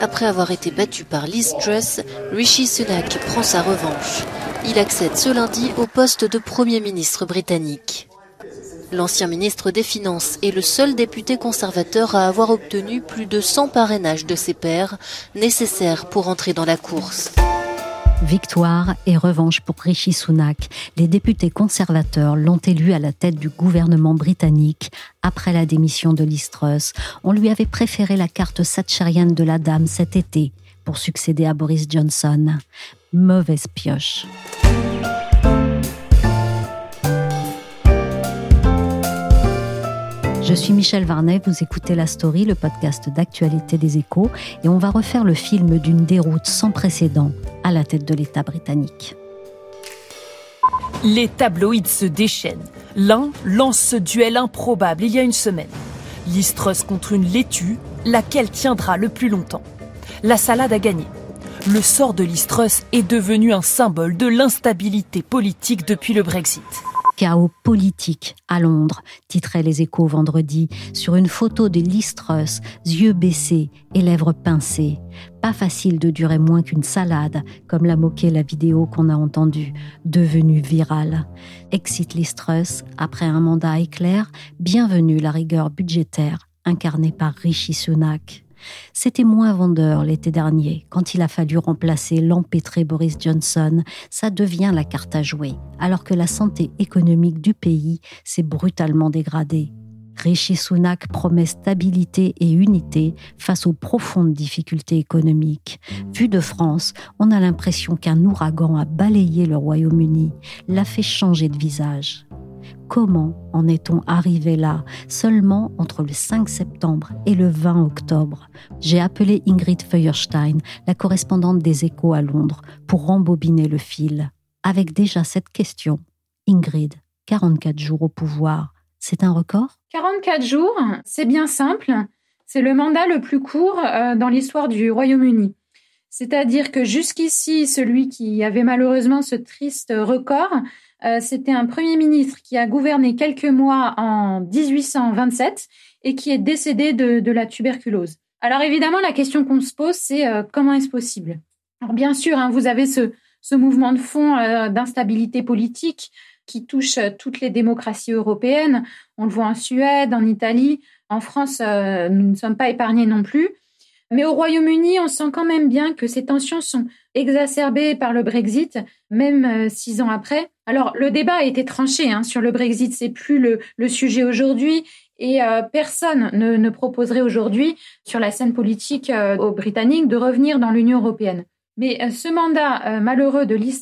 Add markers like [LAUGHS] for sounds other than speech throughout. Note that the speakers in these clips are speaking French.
Après avoir été battu par Liz Truss, Rishi Sunak prend sa revanche. Il accède ce lundi au poste de Premier ministre britannique. L'ancien ministre des Finances est le seul député conservateur à avoir obtenu plus de 100 parrainages de ses pairs, nécessaires pour entrer dans la course. Victoire et revanche pour Rishi Sunak. Les députés conservateurs l'ont élu à la tête du gouvernement britannique après la démission de Liz Truss. On lui avait préféré la carte satchérienne de la dame cet été pour succéder à Boris Johnson. Mauvaise pioche. Je suis Michel Varnet, vous écoutez La Story, le podcast d'actualité des échos, et on va refaire le film d'une déroute sans précédent à la tête de l'État britannique. Les tabloïds se déchaînent. L'un lance ce duel improbable il y a une semaine. L'Istros contre une laitue, laquelle tiendra le plus longtemps. La salade a gagné. Le sort de l'Istros est devenu un symbole de l'instabilité politique depuis le Brexit chaos politique à Londres, titrait les échos vendredi, sur une photo de Truss, yeux baissés et lèvres pincées. Pas facile de durer moins qu'une salade, comme l'a moqué la vidéo qu'on a entendue, devenue virale. Exit Truss, après un mandat éclair, bienvenue la rigueur budgétaire incarnée par Rishi Sunak. C'était moins vendeur l'été dernier, quand il a fallu remplacer l'empêtré Boris Johnson. Ça devient la carte à jouer, alors que la santé économique du pays s'est brutalement dégradée. Rishi Sunak promet stabilité et unité face aux profondes difficultés économiques. Vu de France, on a l'impression qu'un ouragan a balayé le Royaume-Uni, l'a fait changer de visage. Comment en est-on arrivé là, seulement entre le 5 septembre et le 20 octobre J'ai appelé Ingrid Feuerstein, la correspondante des échos à Londres, pour rembobiner le fil. Avec déjà cette question, Ingrid, 44 jours au pouvoir, c'est un record? 44 jours, c'est bien simple. C'est le mandat le plus court euh, dans l'histoire du Royaume-Uni. C'est-à-dire que jusqu'ici, celui qui avait malheureusement ce triste record, c'était un Premier ministre qui a gouverné quelques mois en 1827 et qui est décédé de, la tuberculose. Alors évidemment, la question qu'on se pose, c'est euh, comment est-ce possible? Alors bien sûr, hein, vous avez ce, mouvement de fond euh, d'instabilité politique qui touche toutes les démocraties européennes. On le voit en Suède, en Italie, en France, nous ne sommes pas épargnés non plus. Mais au Royaume-Uni, on sent quand même bien que ces tensions sont exacerbées par le Brexit, même euh, six ans après. Alors, le débat a été tranché hein, sur le Brexit, c'est plus le, sujet aujourd'hui, et euh, personne ne, proposerait aujourd'hui sur la scène politique euh, aux Britanniques de revenir dans l'Union européenne. Mais ce mandat malheureux de Liz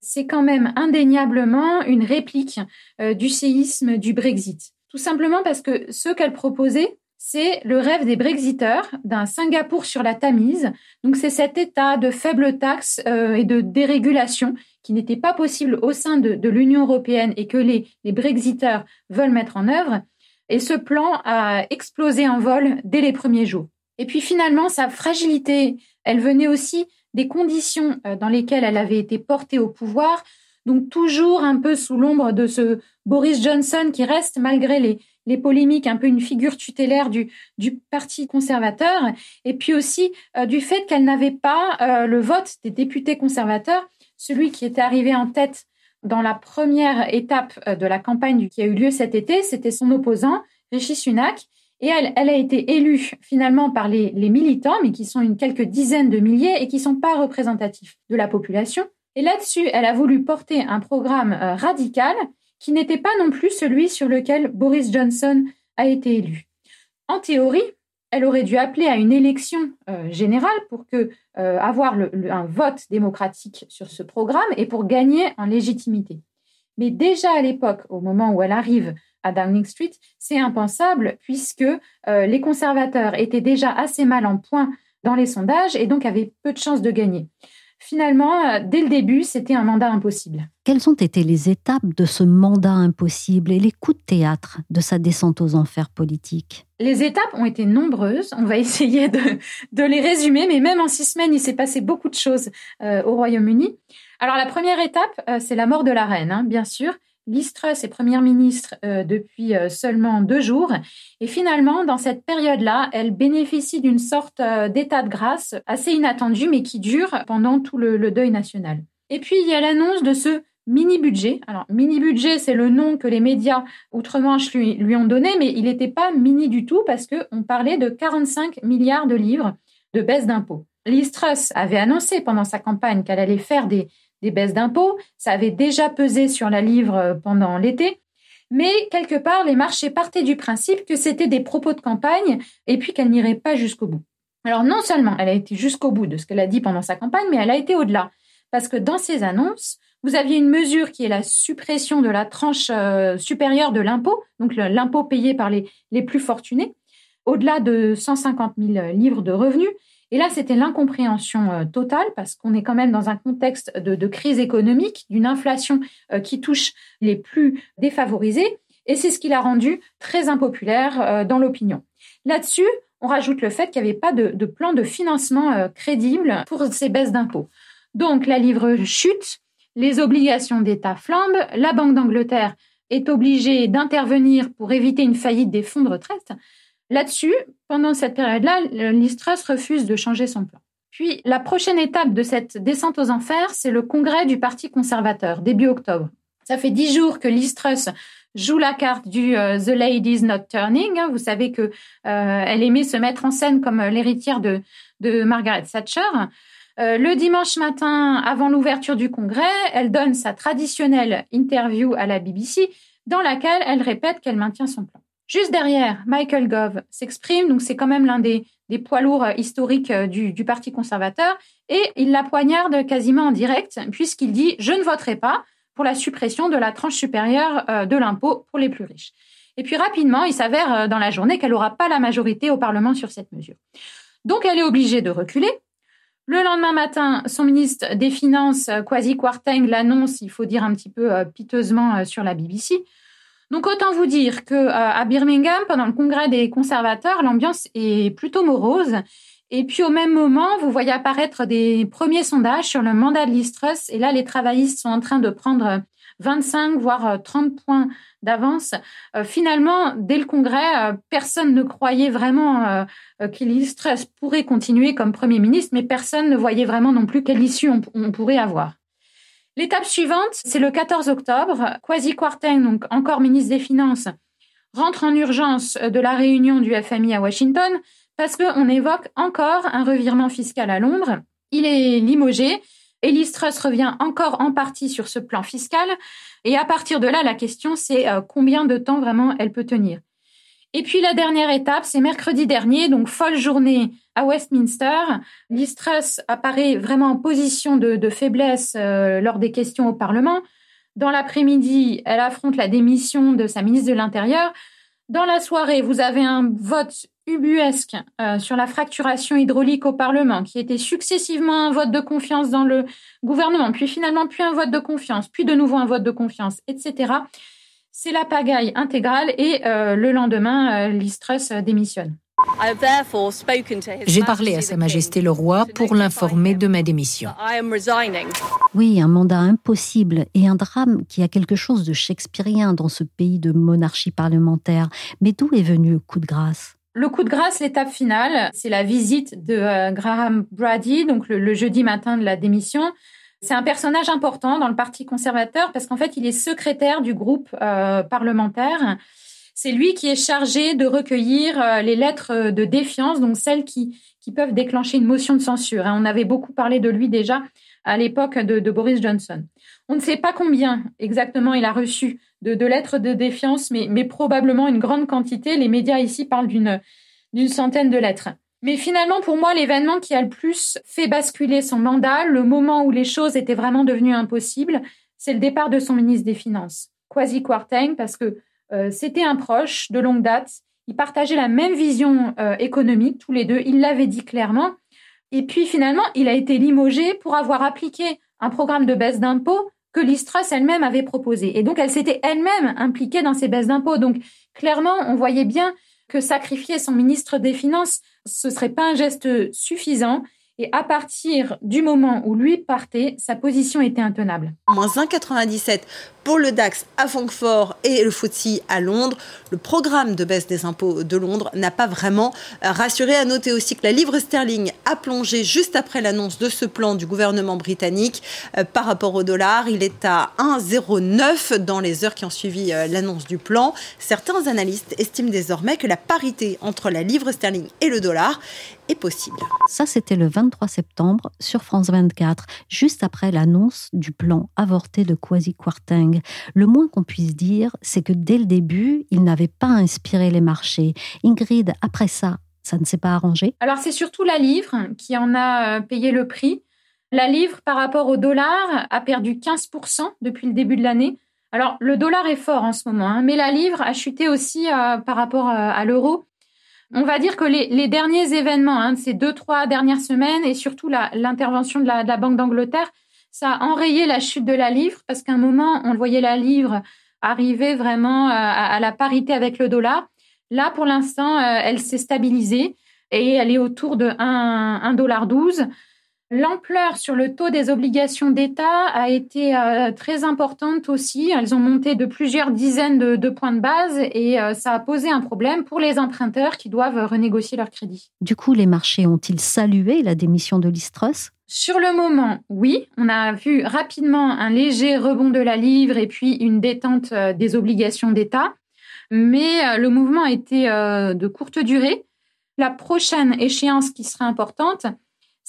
c'est quand même indéniablement une réplique du séisme du Brexit. Tout simplement parce que ce qu'elle proposait, c'est le rêve des Brexiteurs d'un Singapour sur la Tamise. Donc c'est cet état de faibles taxes euh, et de dérégulation qui n'était pas possible au sein de, l'Union européenne et que les, les Brexiteurs veulent mettre en œuvre. Et ce plan a explosé en vol dès les premiers jours. Et puis finalement, sa fragilité, elle venait aussi des conditions euh, dans lesquelles elle avait été portée au pouvoir, donc toujours un peu sous l'ombre de ce Boris Johnson qui reste, malgré les, les polémiques, un peu une figure tutélaire du, du Parti conservateur, et puis aussi euh, du fait qu'elle n'avait pas euh, le vote des députés conservateurs, celui qui était arrivé en tête dans la première étape euh, de la campagne qui a eu lieu cet été, c'était son opposant, Rishi Sunak, et elle, a été élue finalement par les, militants, mais qui sont une quelques dizaines de milliers et qui sont pas représentatifs de la population. Et là-dessus, elle a voulu porter un programme euh, radical qui n'était pas non plus celui sur lequel Boris Johnson a été élu. En théorie, elle aurait dû appeler à une élection euh, générale pour que euh, avoir un vote démocratique sur ce programme et pour gagner en légitimité. Mais déjà à l'époque, au moment où elle arrive à Downing Street, c'est impensable puisque les conservateurs étaient déjà assez mal en point dans les sondages et donc avaient peu de chances de gagner. Finalement, euh, dès le début, c'était un mandat impossible. Quelles ont été les étapes de ce mandat impossible et les coups de théâtre de sa descente aux enfers politiques? Les étapes ont été nombreuses. On va [LAUGHS] essayer de, les résumer, mais même en six semaines, il s'est passé beaucoup de choses euh, au Royaume-Uni. Alors la première étape, euh, c'est la mort de la reine, hein, bien sûr. Liz Truss est première ministre euh, depuis euh, seulement deux jours. Et finalement, dans cette période-là, elle bénéficie d'une sorte euh, d'état de grâce assez inattendu, mais qui dure pendant tout le, deuil national. Et puis, il y a l'annonce de ce mini-budget. Alors, mini-budget, c'est le nom que les médias outre-Manche lui, lui, ont donné, mais il n'était pas mini du tout parce qu'on parlait de 45 milliards de livres de baisse d'impôts. Liz Truss avait annoncé pendant sa campagne qu'elle allait faire des, des baisses d'impôts. Ça avait déjà pesé sur la livre euh, pendant l'été. Mais quelque part, les marchés partaient du principe que c'était des propos de campagne et puis qu'elle n'irait pas jusqu'au bout. Alors non seulement elle a été jusqu'au bout de ce qu'elle a dit pendant sa campagne, mais elle a été au-delà. Parce que dans ses annonces, vous aviez une mesure qui est la suppression de la tranche euh, supérieure de l'impôt, donc l'impôt payé par les, les plus fortunés, au-delà de 150 000 livres de revenus. Et là, c'était l'incompréhension euh, totale parce qu'on est quand même dans un contexte de, crise économique, d'une inflation euh, qui touche les plus défavorisés. Et c'est ce qui l'a rendu très impopulaire euh, dans l'opinion. Là-dessus, on rajoute le fait qu'il n'y avait pas de, plan de financement crédible pour ces baisses d'impôts. Donc, la livre chute, les obligations d'État flambent, la Banque d'Angleterre est obligée d'intervenir pour éviter une faillite des fonds de retraite. Là-dessus, pendant cette période-là, Listras refuse de changer son plan. Puis, la prochaine étape de cette descente aux enfers, c'est le congrès du Parti conservateur, début octobre. Ça fait dix jours que Listras joue la carte du euh, The Ladies Not Turning. Hein. Vous savez que euh, elle aimait se mettre en scène comme l'héritière de, de Margaret Thatcher. Euh, le dimanche matin, avant l'ouverture du congrès, elle donne sa traditionnelle interview à la BBC dans laquelle elle répète qu'elle maintient son plan. Juste derrière, Michael Gove s'exprime, donc c'est quand même l'un des, poids lourds euh, historiques euh, du, Parti conservateur, et il la poignarde quasiment en direct, puisqu'il dit « Je ne voterai pas pour la suppression de la tranche supérieure euh, de l'impôt pour les plus riches ». Et puis rapidement, il s'avère dans la journée qu'elle n'aura pas la majorité au Parlement sur cette mesure. Donc elle est obligée de reculer. Le lendemain matin, son ministre des Finances, Kwasi Kwarteng, l'annonce, il faut dire un petit peu piteusement sur la BBC. Donc autant vous dire que euh, à Birmingham, pendant le congrès des conservateurs, l'ambiance est plutôt morose. Et puis au même moment, vous voyez apparaître des premiers sondages sur le mandat de Truss. Et là, les travaillistes sont en train de prendre 25 voire 30 points d'avance. Euh, finalement, dès le congrès, euh, personne ne croyait vraiment que Truss pourrait continuer comme Premier ministre, mais personne ne voyait vraiment non plus quelle issue on pourrait avoir. L'étape suivante, c'est le 14 octobre. Kwasi Kwarteng, donc encore ministre des Finances, rentre en urgence de la réunion du FMI à Washington parce qu'on évoque encore un revirement fiscal à Londres. Il est limogé. Elise Truss revient encore en partie sur ce plan fiscal. Et à partir de là, la question, c'est euh, combien de temps vraiment elle peut tenir. Et puis la dernière étape, c'est mercredi dernier, donc folle journée à Westminster. Liz Truss apparaît vraiment en position de, faiblesse euh, lors des questions au Parlement. Dans l'après-midi, elle affronte la démission de sa ministre de l'Intérieur. Dans la soirée, vous avez un vote ubuesque euh, sur la fracturation hydraulique au Parlement, qui était successivement un vote de confiance dans le gouvernement, puis finalement puis un vote de confiance, puis de nouveau un vote de confiance, etc. C'est la pagaille intégrale et euh, le lendemain, Liz Truss démissionne. J'ai parlé à Sa Majesté le Roi pour l'informer de ma démission. Oui, un mandat impossible et un drame qui a quelque chose de shakespearien dans ce pays de monarchie parlementaire. Mais d'où est venu le coup de grâce? Le coup de grâce, l'étape finale, c'est la visite de euh, Graham Brady, donc le, jeudi matin de la démission. C'est un personnage important dans le Parti conservateur parce qu'en fait, il est secrétaire du groupe euh, parlementaire. C'est lui qui est chargé de recueillir euh, les lettres de défiance, donc celles qui, peuvent déclencher une motion de censure. on avait beaucoup parlé de lui déjà à l'époque de, Boris Johnson. On ne sait pas combien exactement il a reçu de, lettres de défiance, mais, mais, probablement une grande quantité. Les médias ici parlent d'une centaine de lettres. Mais finalement, pour moi, l'événement qui a le plus fait basculer son mandat, le moment où les choses étaient vraiment devenues impossibles, c'est le départ de son ministre des Finances, Kwasi Kwarteng, parce que euh, c'était un proche de longue date. Ils partageaient la même vision euh, économique, tous les deux. Il l'avait dit clairement. Et puis finalement, il a été limogé pour avoir appliqué un programme de baisse d'impôts que l'Istras elle-même avait proposé. Et donc, elle s'était elle-même impliquée dans ces baisses d'impôts. Donc, clairement, on voyait bien que sacrifier son ministre des Finances, ce serait pas un geste suffisant. Et à partir du moment où lui partait, sa position était intenable. Moins 1,97 pour le DAX à Francfort et le FTSE à Londres. Le programme de baisse des impôts de Londres n'a pas vraiment euh, rassuré. À noter aussi que la livre sterling a plongé juste après l'annonce de ce plan du gouvernement britannique euh, par rapport au dollar. Il est à 1,09 dans les heures qui ont suivi euh, l'annonce du plan. Certains analystes estiment désormais que la parité entre la livre sterling et le dollar est possible. Ça, c'était le 23 septembre sur France 24, juste après l'annonce du plan avorté de Kwasi Kwarteng le moins qu'on puisse dire, c'est que dès le début, il n'avait pas inspiré les marchés. Ingrid, après ça, ça ne s'est pas arrangé? Alors c'est surtout la livre qui en a euh, payé le prix. La livre par rapport au dollar a perdu 15% depuis le début de l'année. Alors le dollar est fort en ce moment, hein, mais la livre a chuté aussi euh, par rapport euh, à l'euro. On va dire que les, derniers événements hein, de ces deux, trois dernières semaines et surtout l'intervention de la Banque d'Angleterre ça a enrayé la chute de la livre parce qu'à un moment, on voyait la livre arriver vraiment euh, à, la parité avec le dollar. Là, pour l'instant, euh, elle s'est stabilisée et elle est autour de 1,12 dollar. L'ampleur sur le taux des obligations d'État a été euh, très importante aussi. Elles ont monté de plusieurs dizaines de, points de base et ça a posé un problème pour les emprunteurs qui doivent renégocier leur crédit. Du coup, les marchés ont-ils salué la démission de l'Istrus sur le moment, oui, on a vu rapidement un léger rebond de la livre et puis une détente euh, des obligations d'État, mais euh, le mouvement a été euh, de courte durée. La prochaine échéance qui sera importante,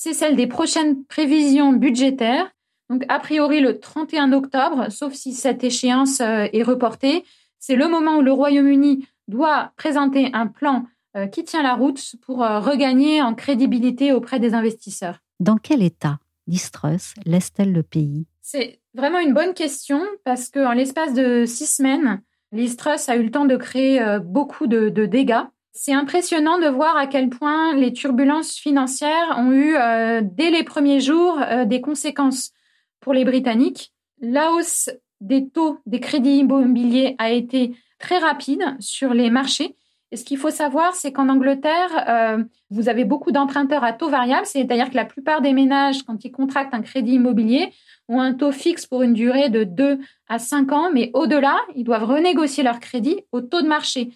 c'est celle des prochaines prévisions budgétaires. Donc, a priori, le 31 octobre, sauf si cette échéance est reportée, c'est le moment où le Royaume-Uni doit présenter un plan qui tient la route pour regagner en crédibilité auprès des investisseurs. Dans quel état l'Istrus laisse-t-elle le pays? C'est vraiment une bonne question parce qu'en l'espace de six semaines, l'Istrus a eu le temps de créer euh, beaucoup de, dégâts. C'est impressionnant de voir à quel point les turbulences financières ont eu, euh, dès les premiers jours, euh, des conséquences pour les Britanniques. La hausse des taux des crédits immobiliers a été très rapide sur les marchés et ce qu'il faut savoir, c'est qu'en Angleterre, euh, vous avez beaucoup d'emprunteurs à taux variable, c'est-à-dire que la plupart des ménages, quand ils contractent un crédit immobilier, ont un taux fixe pour une durée de 2 à 5 ans, mais au-delà, ils doivent renégocier leur crédit au taux de marché.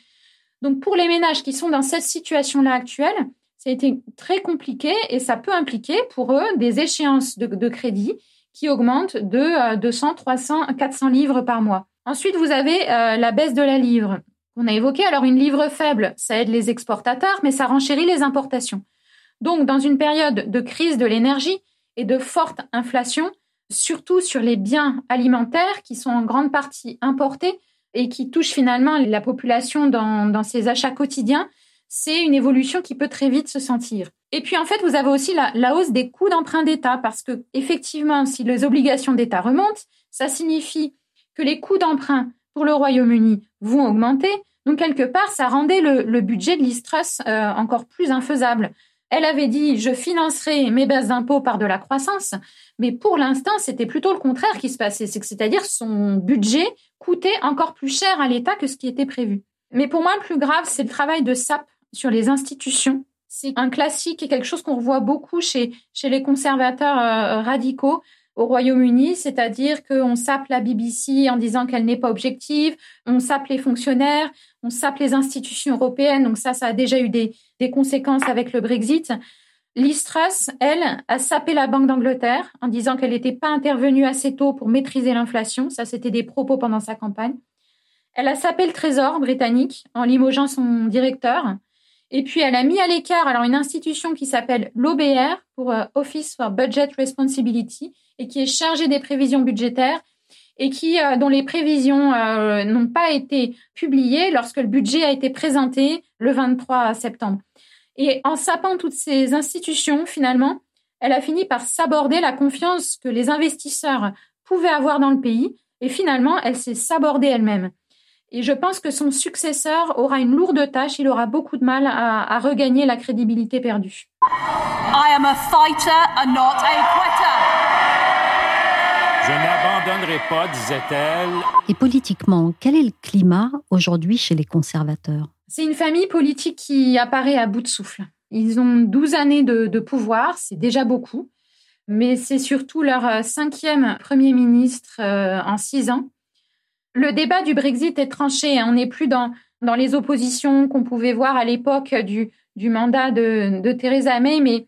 Donc pour les ménages qui sont dans cette situation-là actuelle, ça a été très compliqué et ça peut impliquer pour eux des échéances de, crédit qui augmentent de 200, 300, 400 livres par mois. Ensuite, vous avez euh, la baisse de la livre. On a évoqué alors une livre faible, ça aide les exportateurs, mais ça renchérit les importations. Donc, dans une période de crise de l'énergie et de forte inflation, surtout sur les biens alimentaires qui sont en grande partie importés et qui touchent finalement la population dans, ses achats quotidiens, c'est une évolution qui peut très vite se sentir. Et puis en fait, vous avez aussi la, hausse des coûts d'emprunt d'État parce que effectivement, si les obligations d'État remontent, ça signifie que les coûts d'emprunt pour le Royaume-Uni vont augmenter. Donc, quelque part, ça rendait le, budget de l'Istrus euh, encore plus infaisable. Elle avait dit, je financerai mes baisses d'impôts par de la croissance. Mais pour l'instant, c'était plutôt le contraire qui se passait. C'est-à-dire son budget coûtait encore plus cher à l'État que ce qui était prévu. Mais pour moi, le plus grave, c'est le travail de SAP sur les institutions. C'est un classique et quelque chose qu'on revoit beaucoup chez, chez les conservateurs euh, radicaux au Royaume-Uni, c'est-à-dire qu'on sape la BBC en disant qu'elle n'est pas objective, on sape les fonctionnaires, on sape les institutions européennes, donc ça, ça a déjà eu des, conséquences avec le Brexit. Liz Truss, elle, a sapé la Banque d'Angleterre en disant qu'elle n'était pas intervenue assez tôt pour maîtriser l'inflation. Ça, c'était des propos pendant sa campagne. Elle a sapé le Trésor britannique en limogeant son directeur. Et puis, elle a mis à l'écart alors une institution qui s'appelle l'OBR pour euh, Office for Budget Responsibility et qui est chargée des prévisions budgétaires et qui euh, dont les prévisions euh, n'ont pas été publiées lorsque le budget a été présenté le 23 septembre. Et en sapant toutes ces institutions, finalement, elle a fini par s'aborder la confiance que les investisseurs pouvaient avoir dans le pays. Et finalement, elle s'est sabordée elle-même. Et je pense que son successeur aura une lourde tâche, il aura beaucoup de mal à, regagner la crédibilité perdue. I am a fighter not a quitter. Je n'abandonnerai pas, disait-elle. Et politiquement, quel est le climat aujourd'hui chez les conservateurs? C'est une famille politique qui apparaît à bout de souffle. Ils ont 12 années de, pouvoir, c'est déjà beaucoup, mais c'est surtout leur euh, cinquième Premier ministre euh, en six ans. Le débat du Brexit est tranché, hein. on n'est plus dans, dans les oppositions qu'on pouvait voir à l'époque du, du mandat de, Theresa May, mais,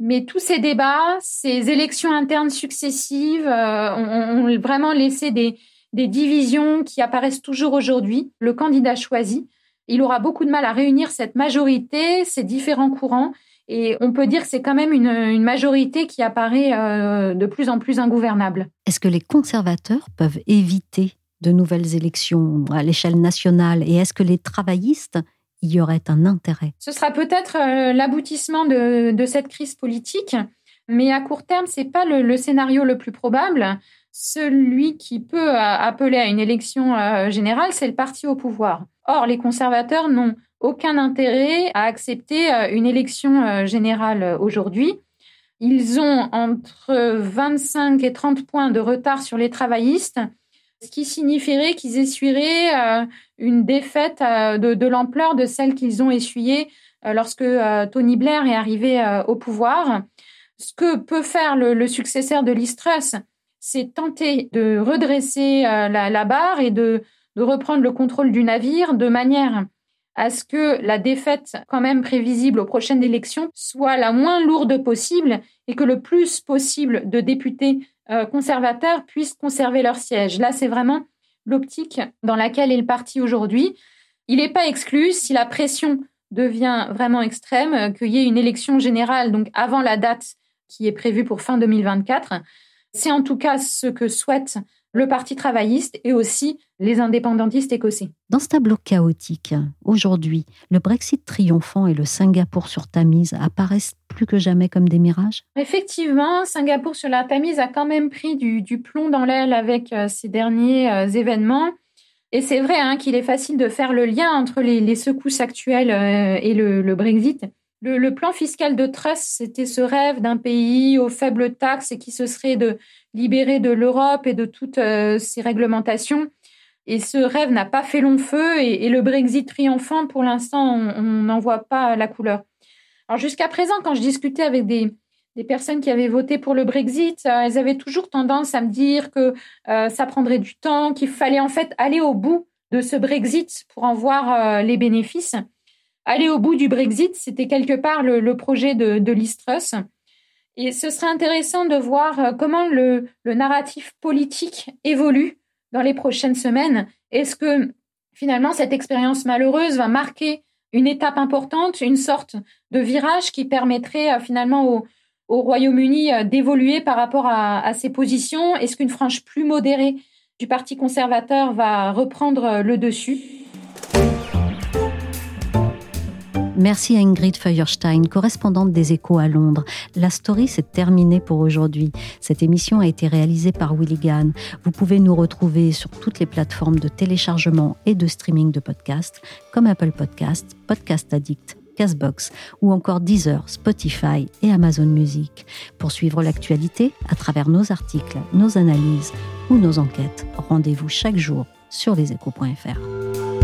mais tous ces débats, ces élections internes successives euh, ont, ont, vraiment laissé des, des divisions qui apparaissent toujours aujourd'hui. Le candidat choisi il aura beaucoup de mal à réunir cette majorité, ces différents courants. Et on peut dire que c'est quand même une, majorité qui apparaît euh, de plus en plus ingouvernable. Est-ce que les conservateurs peuvent éviter de nouvelles élections à l'échelle nationale? Et est-ce que les travaillistes y auraient un intérêt? Ce sera peut-être euh, l'aboutissement de, cette crise politique, mais à court terme, ce n'est pas le, scénario le plus probable. Celui qui peut euh, appeler à une élection générale, c'est le parti au pouvoir. Or, les conservateurs n'ont aucun intérêt à accepter euh, une élection euh, générale euh, aujourd'hui. Ils ont entre 25 et 30 points de retard sur les travaillistes, ce qui signifierait qu'ils essuieraient une défaite de, l'ampleur de celle qu'ils ont essuyée lorsque Tony Blair est arrivé au pouvoir. Ce que peut faire le, successeur de Liz c'est tenter de redresser la barre et de de reprendre le contrôle du navire de manière à ce que la défaite quand même prévisible aux prochaines élections soit la moins lourde possible et que le plus possible de députés euh, conservateurs puissent conserver leur siège. Là, c'est vraiment l'optique dans laquelle est le parti aujourd'hui. Il n'est pas exclu, si la pression devient vraiment extrême, qu'il y ait une élection générale, avant la date qui est prévue pour fin 2024. C'est en tout cas ce que souhaite le Parti travailliste et aussi les indépendantistes écossais. Dans ce tableau chaotique, aujourd'hui, le Brexit triomphant et le Singapour sur Tamise apparaissent plus que jamais comme des mirages? Effectivement, Singapour sur la Tamise a quand même pris du, plomb dans l'aile avec euh, ces derniers euh, événements. Et c'est vrai hein, qu'il est facile de faire le lien entre les, secousses actuelles euh, et le, Brexit. Le, plan fiscal de Truss, c'était ce rêve d'un pays aux faibles taxes et qui se serait libéré de l'Europe et de toutes euh, ces réglementations. Et ce rêve n'a pas fait long feu et, le Brexit triomphant, pour l'instant, on n'en voit pas la couleur. Alors jusqu'à présent, quand je discutais avec des, personnes qui avaient voté pour le Brexit, euh, elles avaient toujours tendance à me dire que euh, ça prendrait du temps, qu'il fallait en fait aller au bout de ce Brexit pour en voir les bénéfices. Aller au bout du Brexit, c'était quelque part le, projet de, de et ce serait intéressant de voir euh, comment le, narratif politique évolue dans les prochaines semaines. Est-ce que finalement cette expérience malheureuse va marquer une étape importante, une sorte de virage qui permettrait euh, finalement au, Royaume-Uni euh, d'évoluer par rapport à ses positions? Est-ce qu'une frange plus modérée du Parti conservateur va reprendre le dessus? Merci à Ingrid Feuerstein, correspondante des Échos à Londres. La story s'est terminée pour aujourd'hui. Cette émission a été réalisée par Willy. Vous pouvez nous retrouver sur toutes les plateformes de téléchargement et de streaming de podcasts, comme Apple Podcasts, Podcast Addict, Castbox ou encore Deezer, Spotify et Amazon Music. Pour suivre l'actualité à travers nos articles, nos analyses ou nos enquêtes, rendez-vous chaque jour sur leséchos.fr.